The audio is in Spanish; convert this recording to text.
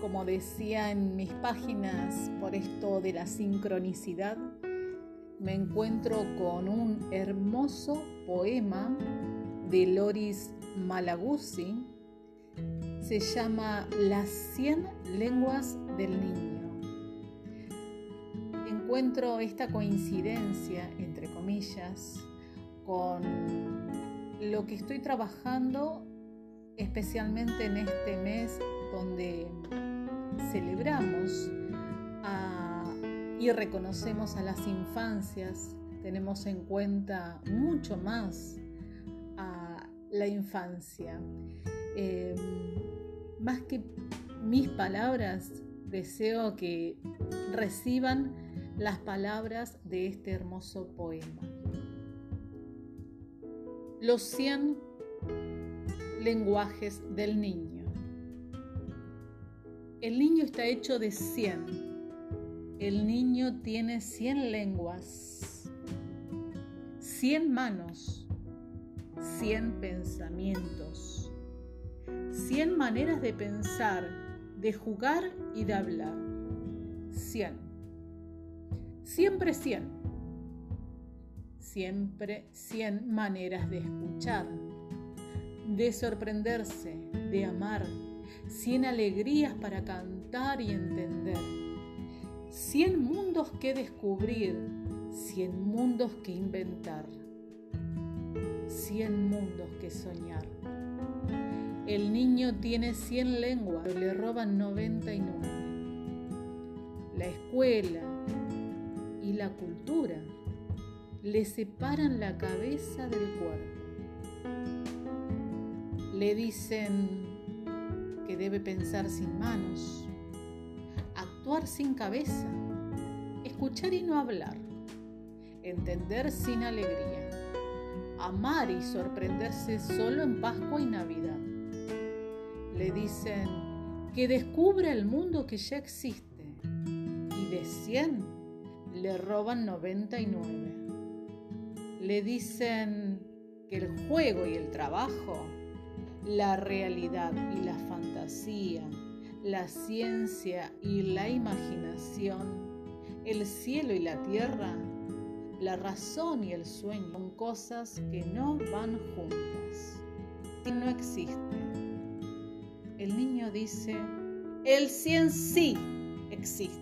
como decía en mis páginas, por esto de la sincronicidad, me encuentro con un hermoso poema de Loris Malaguzzi. Se llama Las 100 lenguas del niño. Encuentro esta coincidencia, entre comillas, con lo que estoy trabajando especialmente en este mes donde celebramos y reconocemos a las infancias, tenemos en cuenta mucho más a la infancia. Em, más que mis palabras, deseo que reciban las palabras de este hermoso poema. Los 100 lenguajes del niño. El niño está hecho de 100. El niño tiene 100 lenguas, 100 manos, 100 pensamientos, 100 maneras de pensar, de jugar y de hablar. 100. Siempre 100. Siempre 100 maneras de escuchar de sorprenderse, de amar, cien alegrías para cantar y entender, cien mundos que descubrir, cien mundos que inventar, cien mundos que soñar. El niño tiene cien lenguas, pero le roban 99. La escuela y la cultura le separan la cabeza del cuerpo le dicen que debe pensar sin manos, actuar sin cabeza, escuchar y no hablar, entender sin alegría, amar y sorprenderse solo en Pascua y Navidad. Le dicen que descubra el mundo que ya existe y de 100 le roban 99. Le dicen que el juego y el trabajo la realidad y la fantasía, la ciencia y la imaginación, el cielo y la tierra, la razón y el sueño son cosas que no van juntas y no existen. El niño dice, el cien sí existe.